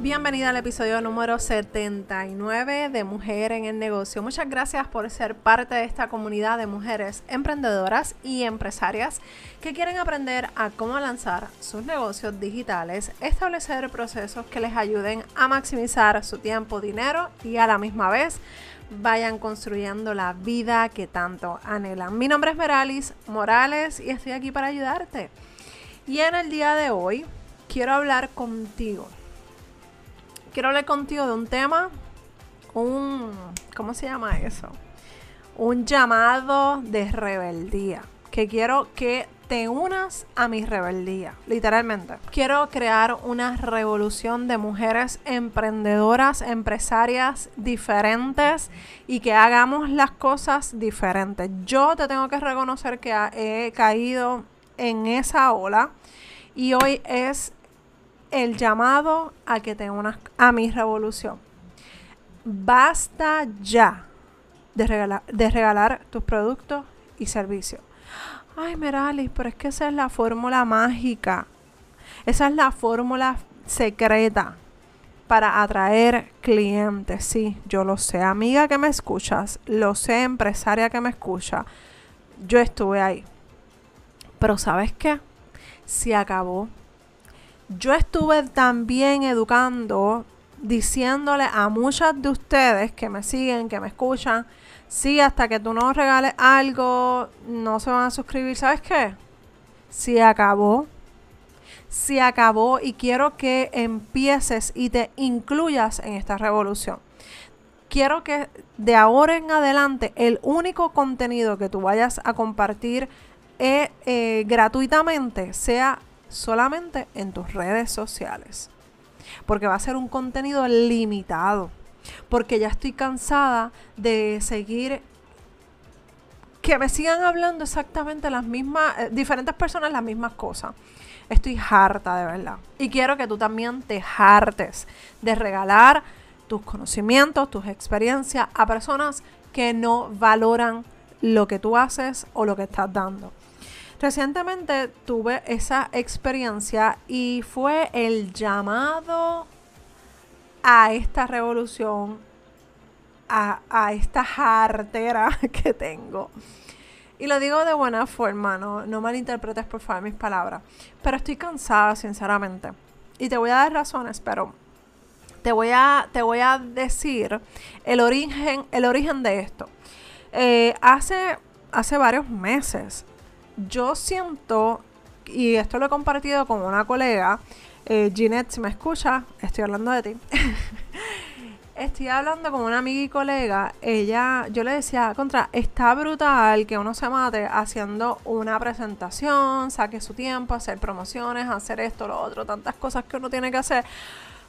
Bienvenida al episodio número 79 de Mujer en el Negocio. Muchas gracias por ser parte de esta comunidad de mujeres emprendedoras y empresarias que quieren aprender a cómo lanzar sus negocios digitales, establecer procesos que les ayuden a maximizar su tiempo, dinero y a la misma vez vayan construyendo la vida que tanto anhelan. Mi nombre es Meralis Morales y estoy aquí para ayudarte. Y en el día de hoy quiero hablar contigo quiero hablar contigo de un tema, un, ¿cómo se llama eso? Un llamado de rebeldía, que quiero que te unas a mi rebeldía, literalmente. Quiero crear una revolución de mujeres emprendedoras, empresarias diferentes y que hagamos las cosas diferentes. Yo te tengo que reconocer que he caído en esa ola y hoy es el llamado a que te unas a mi revolución. Basta ya de regalar, de regalar tus productos y servicios. Ay, Meralis, pero es que esa es la fórmula mágica. Esa es la fórmula secreta para atraer clientes. Sí, yo lo sé. Amiga que me escuchas, lo sé, empresaria que me escucha. Yo estuve ahí. Pero ¿sabes qué? Se acabó yo estuve también educando, diciéndole a muchas de ustedes que me siguen, que me escuchan, sí, hasta que tú no regales algo, no se van a suscribir. ¿Sabes qué? Se acabó. Se acabó y quiero que empieces y te incluyas en esta revolución. Quiero que de ahora en adelante el único contenido que tú vayas a compartir eh, eh, gratuitamente sea solamente en tus redes sociales. Porque va a ser un contenido limitado. Porque ya estoy cansada de seguir que me sigan hablando exactamente las mismas, eh, diferentes personas las mismas cosas. Estoy harta de verdad. Y quiero que tú también te hartes de regalar tus conocimientos, tus experiencias a personas que no valoran lo que tú haces o lo que estás dando. Recientemente tuve esa experiencia y fue el llamado a esta revolución, a, esta jartera que tengo. Y lo digo de buena forma, no, no malinterpretes por favor mis palabras. Pero estoy cansada, sinceramente. Y te voy a dar razones, pero te voy a, te voy a decir el origen, el origen de esto. Eh, hace, hace varios meses yo siento, y esto lo he compartido con una colega, eh, Ginette, si me escucha, estoy hablando de ti. estoy hablando con una amiga y colega, ella, yo le decía, contra, está brutal que uno se mate haciendo una presentación, saque su tiempo, hacer promociones, hacer esto, lo otro, tantas cosas que uno tiene que hacer,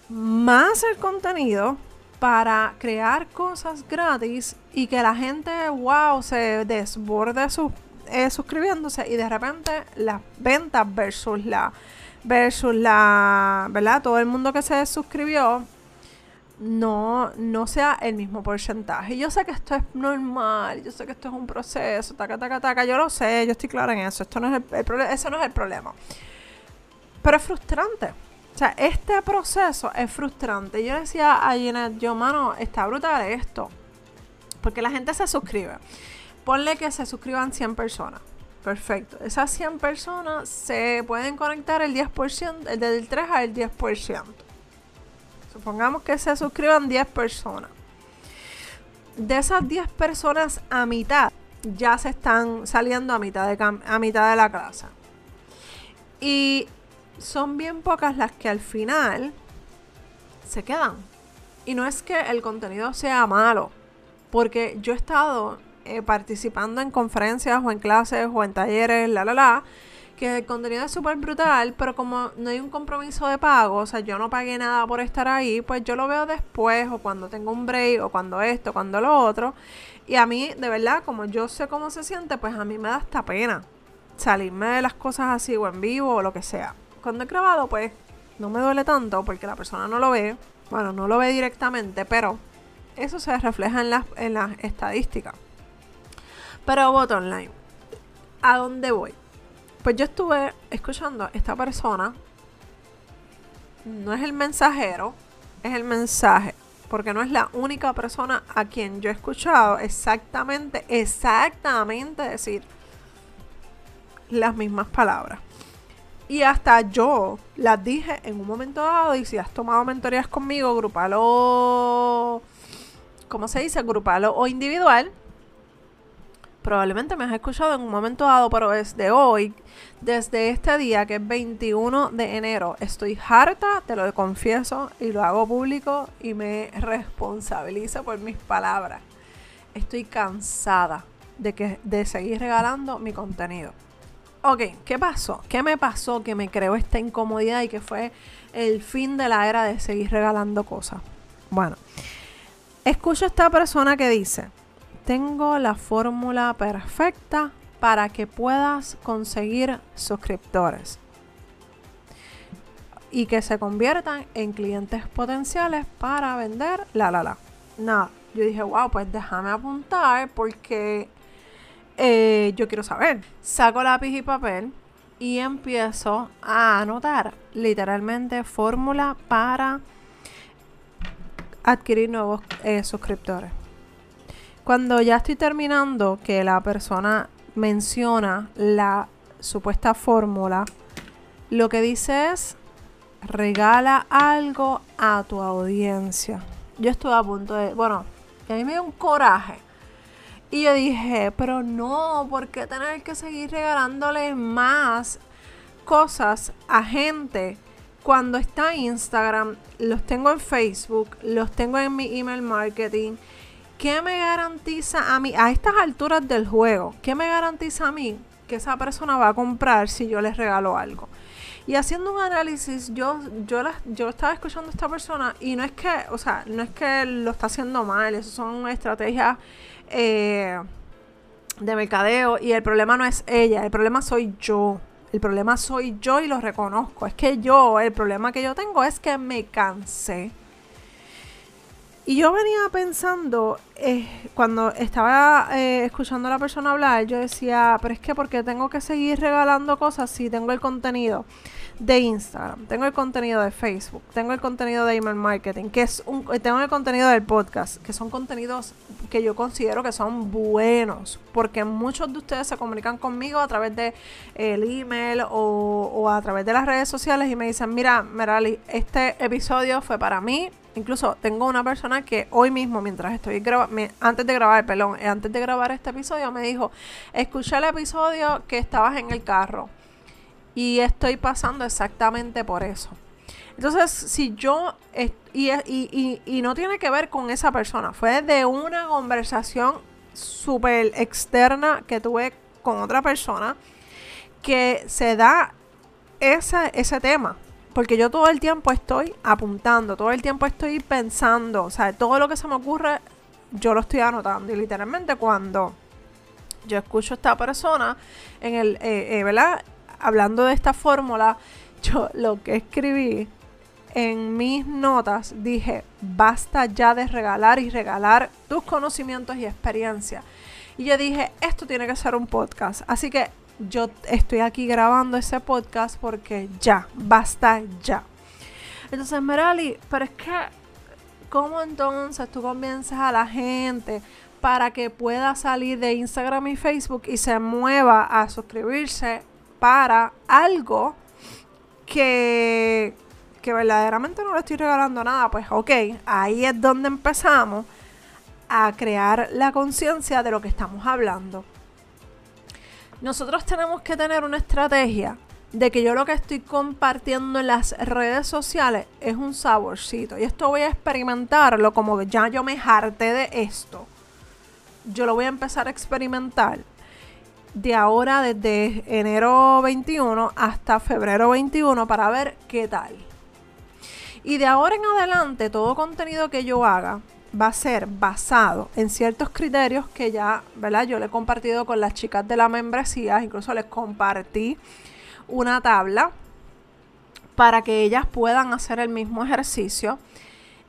más el contenido para crear cosas gratis y que la gente, wow, se desborde sus eh, suscribiéndose y de repente las ventas versus la versus la, ¿verdad? Todo el mundo que se suscribió no, no sea el mismo porcentaje. Yo sé que esto es normal, yo sé que esto es un proceso, taca, taca, taca, yo lo sé, yo estoy clara en eso, esto no es el, problema, ese no es el problema. Pero es frustrante. O sea, este proceso es frustrante. Yo decía a Jeanette, yo, mano, está brutal esto. Porque la gente se suscribe ponle que se suscriban 100 personas. Perfecto. Esas 100 personas se pueden conectar el 10%, del 3 al 10%. Supongamos que se suscriban 10 personas. De esas 10 personas a mitad ya se están saliendo a mitad de, a mitad de la clase. Y son bien pocas las que al final se quedan. Y no es que el contenido sea malo, porque yo he estado eh, participando en conferencias o en clases o en talleres, la, la, la, que el contenido es súper brutal, pero como no hay un compromiso de pago, o sea, yo no pagué nada por estar ahí, pues yo lo veo después o cuando tengo un break o cuando esto, cuando lo otro. Y a mí, de verdad, como yo sé cómo se siente, pues a mí me da hasta pena salirme de las cosas así o en vivo o lo que sea. Cuando he grabado, pues no me duele tanto porque la persona no lo ve. Bueno, no lo ve directamente, pero eso se refleja en las, en las estadísticas. Pero voto online. ¿A dónde voy? Pues yo estuve escuchando esta persona. No es el mensajero, es el mensaje, porque no es la única persona a quien yo he escuchado exactamente, exactamente decir las mismas palabras. Y hasta yo las dije en un momento dado. Y si has tomado mentorías conmigo, grupalo, ¿cómo se dice? Grupalo o individual. Probablemente me has escuchado en un momento dado, pero desde hoy, desde este día que es 21 de enero, estoy harta, te lo confieso y lo hago público y me responsabilizo por mis palabras. Estoy cansada de, que, de seguir regalando mi contenido. Ok, ¿qué pasó? ¿Qué me pasó que me creó esta incomodidad y que fue el fin de la era de seguir regalando cosas? Bueno, escucho a esta persona que dice, tengo la fórmula perfecta para que puedas conseguir suscriptores y que se conviertan en clientes potenciales para vender la la la. Nada, yo dije, wow, pues déjame apuntar porque eh, yo quiero saber. Saco lápiz y papel y empiezo a anotar literalmente fórmula para adquirir nuevos eh, suscriptores. Cuando ya estoy terminando, que la persona menciona la supuesta fórmula, lo que dice es regala algo a tu audiencia. Yo estoy a punto de, bueno, a mí me dio un coraje y yo dije, pero no, ¿por qué tener que seguir regalándole más cosas a gente cuando está Instagram? Los tengo en Facebook, los tengo en mi email marketing. ¿Qué me garantiza a mí, a estas alturas del juego, qué me garantiza a mí que esa persona va a comprar si yo les regalo algo? Y haciendo un análisis, yo, yo, yo estaba escuchando a esta persona y no es que, o sea, no es que lo está haciendo mal, eso son estrategias eh, de mercadeo y el problema no es ella, el problema soy yo. El problema soy yo y lo reconozco. Es que yo, el problema que yo tengo es que me cansé. Y yo venía pensando, eh, cuando estaba eh, escuchando a la persona hablar, yo decía, pero es que porque tengo que seguir regalando cosas si tengo el contenido de Instagram, tengo el contenido de Facebook, tengo el contenido de email marketing, que es un, tengo el contenido del podcast, que son contenidos que yo considero que son buenos, porque muchos de ustedes se comunican conmigo a través de el email o, a través de las redes sociales y me dicen, mira, Merali, este episodio fue para mí. Incluso tengo una persona que hoy mismo, mientras estoy grabando, antes de grabar, perdón, eh, antes de grabar este episodio, me dijo, escuché el episodio que estabas en el carro y estoy pasando exactamente por eso. Entonces, si yo, y, no tiene que ver con esa persona, fue de una conversación súper externa que tuve con otra persona que se da ese tema. Porque yo todo el tiempo estoy apuntando, todo el tiempo estoy pensando, o sea, todo lo que se me ocurre, yo lo estoy anotando. Y literalmente cuando yo escucho a esta persona en el, eh, eh, ¿verdad? hablando de esta fórmula, yo lo que escribí en mis notas dije, basta ya de regalar y regalar tus conocimientos y experiencia. Y yo dije, esto tiene que ser un podcast. Así que yo estoy aquí grabando ese podcast porque ya, basta ya. Entonces, Merali, pero es que, ¿cómo entonces tú convences a la gente para que pueda salir de Instagram y Facebook y se mueva a suscribirse para algo que, que verdaderamente no le estoy regalando nada, pues ok, ahí es donde empezamos a crear la conciencia de lo que estamos hablando. Nosotros tenemos que tener una estrategia de que yo lo que estoy compartiendo en las redes sociales es un saborcito. Y esto voy a experimentarlo como ya yo me harté de esto. Yo lo voy a empezar a experimentar de ahora desde enero 21 hasta febrero 21 para ver qué tal. Y de ahora en adelante todo contenido que yo haga va a ser basado en ciertos criterios que ya, ¿verdad? Yo le he compartido con las chicas de la membresía, incluso les compartí una tabla para que ellas puedan hacer el mismo ejercicio.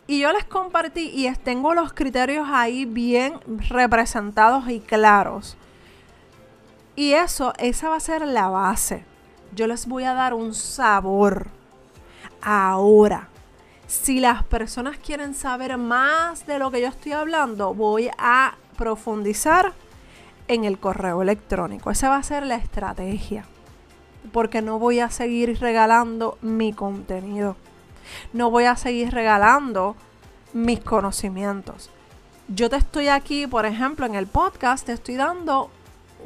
Y yo les compartí y tengo los criterios ahí bien representados y claros y eso, esa va a ser la base. Yo les voy a dar un sabor ahora. Si las personas quieren saber más de lo que yo estoy hablando, voy a profundizar en el correo electrónico. Esa va a ser la estrategia. Porque no voy a seguir regalando mi contenido. No voy a seguir regalando mis conocimientos. Yo te estoy aquí, por ejemplo, en el podcast, te estoy dando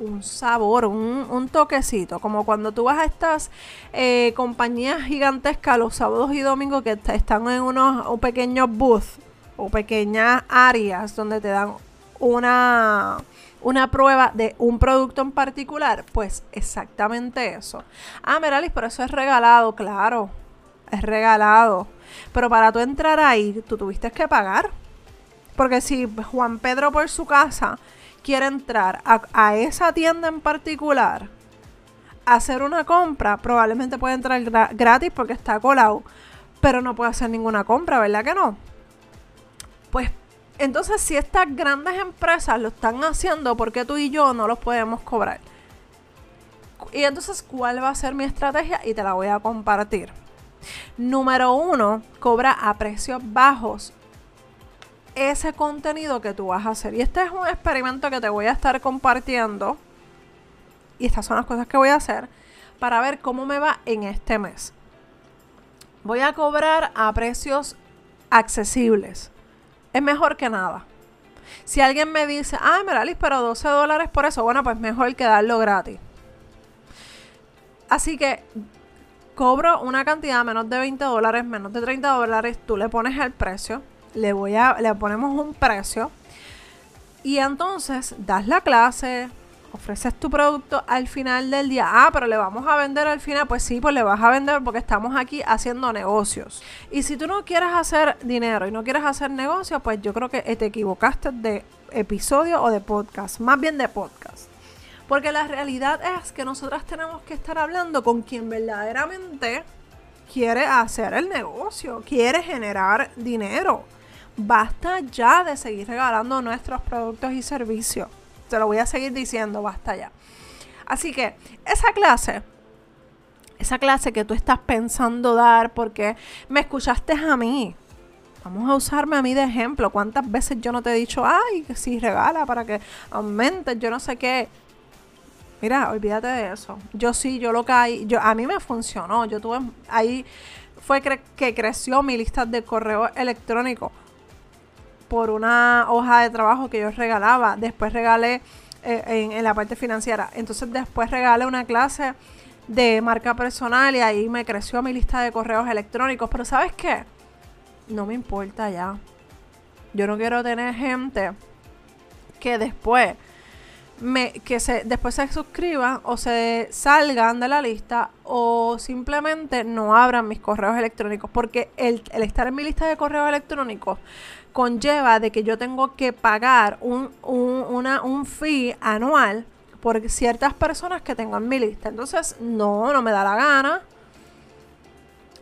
un sabor, un, toquecito, como cuando tú vas a estas eh, compañías gigantescas los sábados y domingos que están en unos pequeños booths o pequeñas áreas donde te dan una, una prueba de un producto en particular, pues exactamente eso. Ah, Meralis, pero eso es regalado, claro, es regalado. Pero para tú entrar ahí, tú tuviste que pagar. Porque si Juan Pedro por su casa quiere entrar a, esa tienda en particular, hacer una compra, probablemente puede entrar gratis porque está colado, pero no puede hacer ninguna compra, ¿verdad que no? Pues entonces, si estas grandes empresas lo están haciendo, ¿por qué tú y yo no los podemos cobrar? Y entonces, ¿cuál va a ser mi estrategia? Y te la voy a compartir. Número uno, cobra a precios bajos ese contenido que tú vas a hacer. Y este es un experimento que te voy a estar compartiendo. Y estas son las cosas que voy a hacer para ver cómo me va en este mes. Voy a cobrar a precios accesibles es mejor que nada. Si alguien me dice, ah, Meralis, pero 12 dólares por eso, bueno, pues mejor que darlo gratis. Así que cobro una cantidad menos de 20 dólares, menos de 30 dólares, tú le pones el precio, le, voy a, le ponemos un precio y entonces das la clase, ofreces tu producto al final del día. Ah, pero le vamos a vender al final. Pues sí, pues le vas a vender porque estamos aquí haciendo negocios. Y si tú no quieres hacer dinero y no quieres hacer negocios, pues yo creo que te equivocaste de episodio o de podcast. Más bien de podcast. Porque la realidad es que nosotras tenemos que estar hablando con quien verdaderamente quiere hacer el negocio, quiere generar dinero. Basta ya de seguir regalando nuestros productos y servicios. Te lo voy a seguir diciendo, basta ya. Así que esa clase, esa clase que tú estás pensando dar porque me escuchaste a mí. Vamos a usarme a mí de ejemplo. ¿Cuántas veces yo no te he dicho, ay, que si regala para que aumentes, yo no sé qué? Mira, olvídate de eso. Yo sí, yo lo caí. Yo, a mí me funcionó. Yo tuve ahí fue que creció mi lista de correo electrónico por una hoja de trabajo que yo regalaba. Después regalé eh, en, la parte financiera. Entonces después regalé una clase de marca personal y ahí me creció mi lista de correos electrónicos. Pero ¿sabes qué? No me importa ya. Yo no quiero tener gente que después me, que se, después se suscriban o se salgan de la lista o simplemente no abran mis correos electrónicos. Porque el, estar en mi lista de correos electrónicos conlleva de que yo tengo que pagar un, un, una, un fee anual por ciertas personas que tengo en mi lista. Entonces, no, no me da la gana.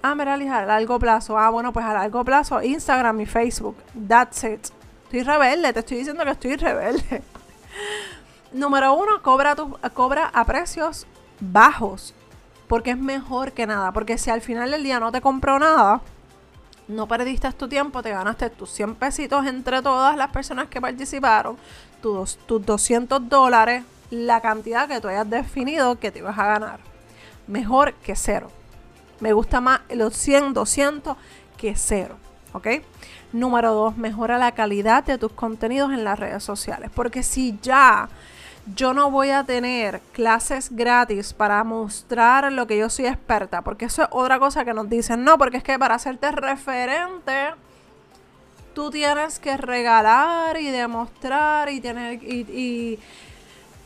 Ah, mira, a largo plazo. Ah, bueno, pues a largo plazo, Instagram y Facebook. That's it. Estoy rebelde, te estoy diciendo que estoy rebelde. Número uno, cobra, tu, cobra a precios bajos. Porque es mejor que nada. Porque si al final del día no te compro nada, no perdiste tu tiempo, te ganaste tus 100 pesitos entre todas las personas que participaron, tus, tus 200 dólares, la cantidad que tú hayas definido que te ibas a ganar. Mejor que cero. Me gusta más los 100, 200 que cero. ¿Ok? Número dos, mejora la calidad de tus contenidos en las redes sociales. Porque si ya yo no voy a tener clases gratis para mostrar lo que yo soy experta, porque eso es otra cosa que nos dicen, no, porque es que para hacerte referente, tú tienes que regalar y demostrar y tener y,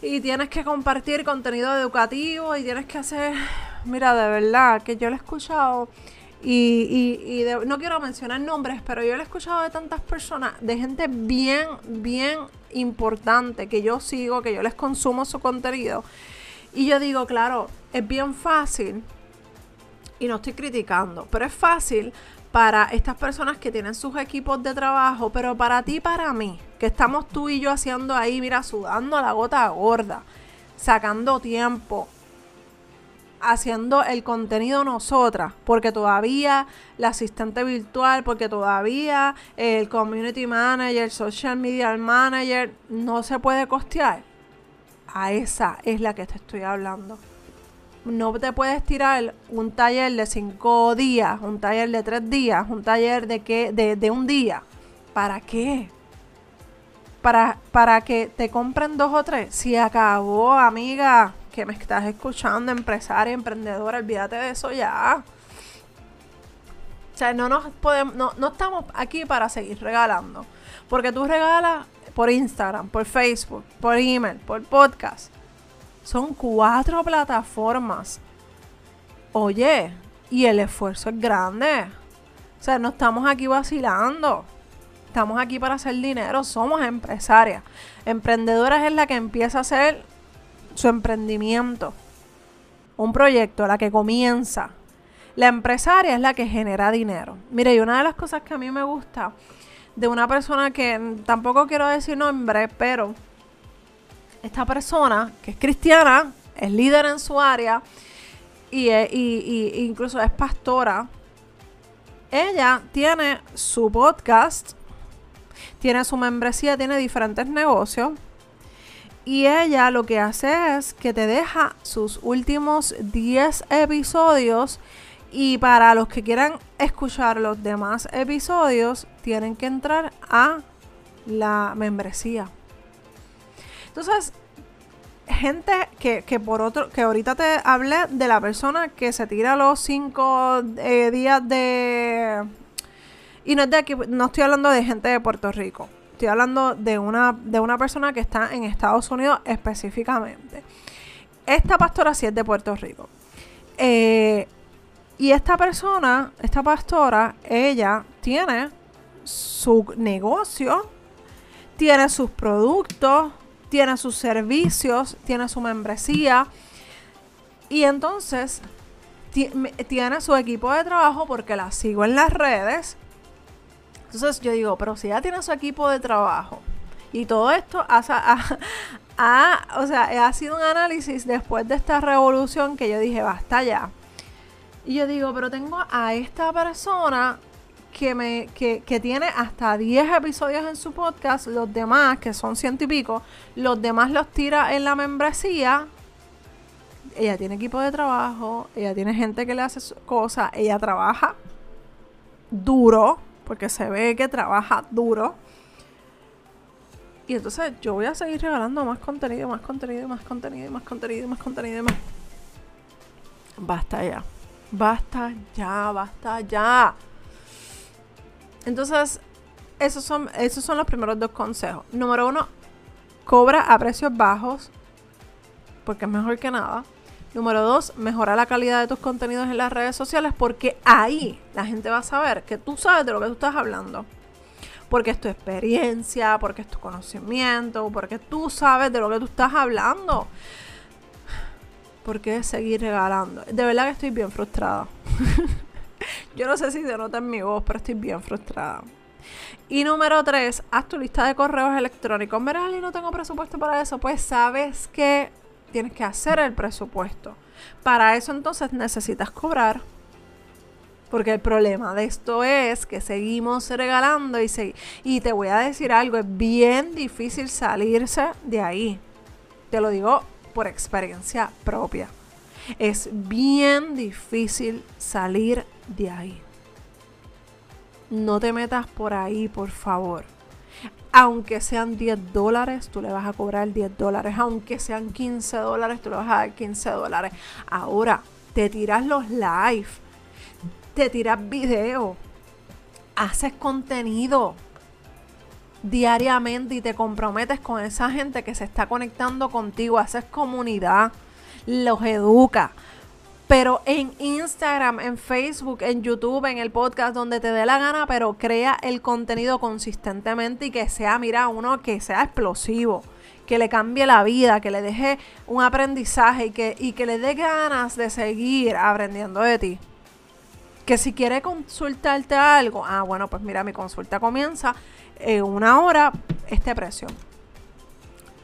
y, tienes que compartir contenido educativo y tienes que hacer, mira, de verdad, que yo lo he escuchado y, y, no quiero mencionar nombres, pero yo lo he escuchado de tantas personas, de gente bien, bien importante que yo sigo, que yo les consumo su contenido. Y yo digo, claro, es bien fácil, y no estoy criticando, pero es fácil para estas personas que tienen sus equipos de trabajo, pero para ti, para mí, que estamos tú y yo haciendo ahí, mira, sudando la gota gorda, sacando tiempo, haciendo el contenido nosotras, porque todavía la asistente virtual, porque todavía el community manager, social media manager no se puede costear. A esa es la que te estoy hablando. No te puedes tirar un taller de cinco días, un taller de tres días, un taller de, qué, de, de un día. ¿Para qué? Para, para que te compren dos o tres. Si acabó, amiga que me estás escuchando, empresaria, emprendedora, olvídate de eso ya. O sea, no nos podemos, no, no estamos aquí para seguir regalando. Porque tú regalas por Instagram, por Facebook, por email, por podcast. Son cuatro plataformas. Oye, y el esfuerzo es grande. O sea, no estamos aquí vacilando. Estamos aquí para hacer dinero. Somos empresarias. Emprendedoras es la que empieza a hacer su emprendimiento, un proyecto, la que comienza. La empresaria es la que genera dinero. Mire, y una de las cosas que a mí me gusta de una persona que tampoco quiero decir nombre, pero esta persona que es cristiana, es líder en su área y, y incluso es pastora, ella tiene su podcast, tiene su membresía, tiene diferentes negocios y ella lo que hace es que te deja sus últimos 10 episodios y para los que quieran escuchar los demás episodios tienen que entrar a la membresía. Entonces, gente que, por otro, que ahorita te hablé de la persona que se tira los 5 eh, días de... Y no es de aquí, no estoy hablando de gente de Puerto Rico estoy hablando de una, de una persona que está en Estados Unidos específicamente. Esta pastora sí es de Puerto Rico. Eh, y esta persona, esta pastora, ella tiene su negocio, tiene sus productos, tiene sus servicios, tiene su membresía. Y entonces tiene su equipo de trabajo porque la sigo en las redes entonces yo digo, pero si ya tiene su equipo de trabajo y todo esto ha, o sea, ha sido un análisis después de esta revolución que yo dije, basta ya. Y yo digo, pero tengo a esta persona que, me, que, que tiene hasta 10 episodios en su podcast, los demás, que son ciento y pico, los demás los tira en la membresía. Ella tiene equipo de trabajo, ella tiene gente que le hace cosas, ella trabaja duro, porque se ve que trabaja duro. Y entonces yo voy a seguir regalando más contenido, más contenido, más contenido, más contenido, más contenido, más. Basta ya. Basta ya, basta ya. Entonces, esos son, esos son los primeros dos consejos. Número uno, cobra a precios bajos, porque es mejor que nada. Número dos, mejora la calidad de tus contenidos en las redes sociales porque ahí la gente va a saber que tú sabes de lo que tú estás hablando. Porque es tu experiencia, porque es tu conocimiento, porque tú sabes de lo que tú estás hablando. ¿Por qué seguir regalando? De verdad que estoy bien frustrada. Yo no sé si se nota en mi voz, pero estoy bien frustrada. Y número tres, haz tu lista de correos electrónicos. y no tengo presupuesto para eso. Pues sabes que tienes que hacer el presupuesto. Para eso entonces necesitas cobrar. Porque el problema de esto es que seguimos regalando y, y te voy a decir algo, es bien difícil salirse de ahí. Te lo digo por experiencia propia. Es bien difícil salir de ahí. No te metas por ahí, por favor aunque sean 10 dólares, tú le vas a cobrar 10 dólares. Aunque sean 15 dólares, tú le vas a dar 15 dólares. Ahora, te tiras los live, te tiras video, haces contenido diariamente y te comprometes con esa gente que se está conectando contigo, haces comunidad, los educa pero en Instagram, en Facebook, en YouTube, en el podcast, donde te dé la gana, pero crea el contenido consistentemente y que sea, mira, uno que sea explosivo, que le cambie la vida, que le deje un aprendizaje y que, y que le dé ganas de seguir aprendiendo de ti. Que si quiere consultarte algo, ah, bueno, pues mira, mi consulta comienza en una hora, este precio.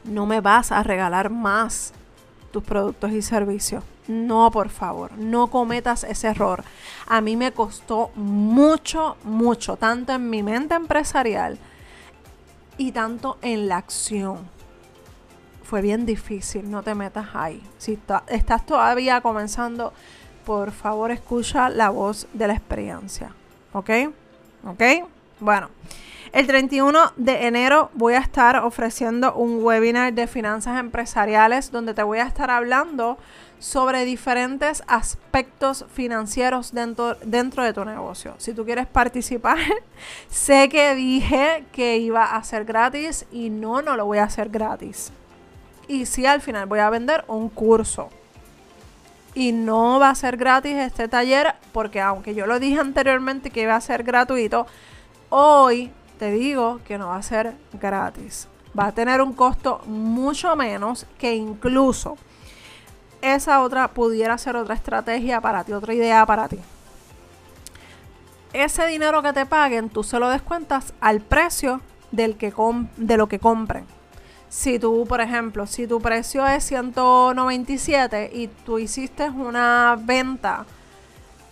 No me vas a regalar más tus productos y servicios. No, por favor, no cometas ese error. A mí me costó mucho, mucho, tanto en mi mente empresarial y tanto en la acción. Fue bien difícil, no te metas ahí. Si estás todavía comenzando, por favor escucha la voz de la experiencia. ¿Ok? ¿Ok? Bueno. El 31 de enero voy a estar ofreciendo un webinar de finanzas empresariales donde te voy a estar hablando sobre diferentes aspectos financieros dentro, dentro de tu negocio. Si tú quieres participar, sé que dije que iba a ser gratis y no, no lo voy a hacer gratis. Y sí, al final voy a vender un curso. Y no va a ser gratis este taller porque aunque yo lo dije anteriormente que iba a ser gratuito, hoy te digo que no va a ser gratis. Va a tener un costo mucho menos que incluso esa otra pudiera ser otra estrategia para ti, otra idea para ti. Ese dinero que te paguen, tú se lo descuentas al precio del que de lo que compren. Si tú, por ejemplo, si tu precio es 197 y tú hiciste una venta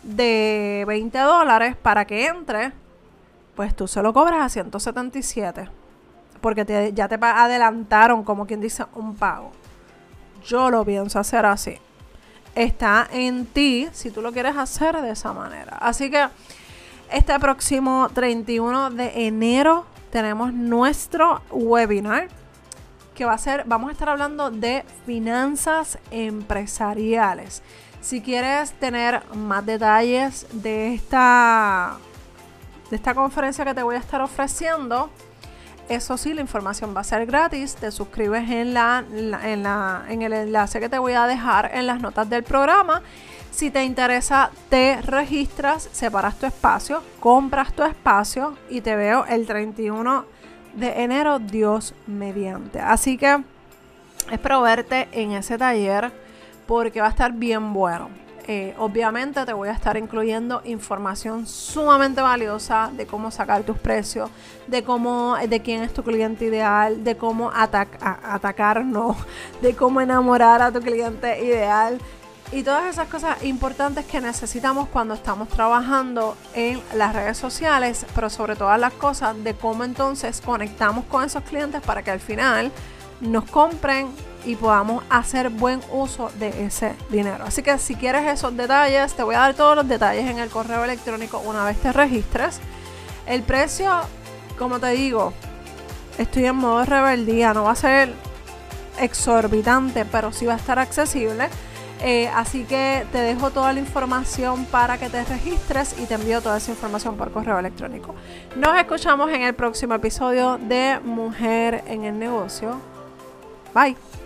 de 20 dólares para que entre, pues tú se lo cobras a 177. Porque ya te adelantaron, como quien dice, un pago. Yo lo pienso hacer así. Está en ti si tú lo quieres hacer de esa manera. Así que este próximo 31 de enero tenemos nuestro webinar que va a ser, vamos a estar hablando de finanzas empresariales. Si quieres tener más detalles de esta, de esta conferencia que te voy a estar ofreciendo, eso sí, la información va a ser gratis. Te suscribes en, la, en, la, en el enlace que te voy a dejar en las notas del programa. Si te interesa, te registras, separas tu espacio, compras tu espacio y te veo el 31 de enero, Dios mediante. Así que espero verte en ese taller porque va a estar bien bueno. Eh, obviamente te voy a estar incluyendo información sumamente valiosa de cómo sacar tus precios, de cómo, de quién es tu cliente ideal, de cómo atacar, no, de cómo enamorar a tu cliente ideal y todas esas cosas importantes que necesitamos cuando estamos trabajando en las redes sociales, pero sobre todas las cosas de cómo entonces conectamos con esos clientes para que al final nos compren y podamos hacer buen uso de ese dinero. Así que si quieres esos detalles, te voy a dar todos los detalles en el correo electrónico una vez te registres. El precio, como te digo, estoy en modo rebeldía, no va a ser exorbitante, pero sí va a estar accesible. Eh, así que te dejo toda la información para que te registres y te envío toda esa información por correo electrónico. Nos escuchamos en el próximo episodio de Mujer en el Negocio. Bye.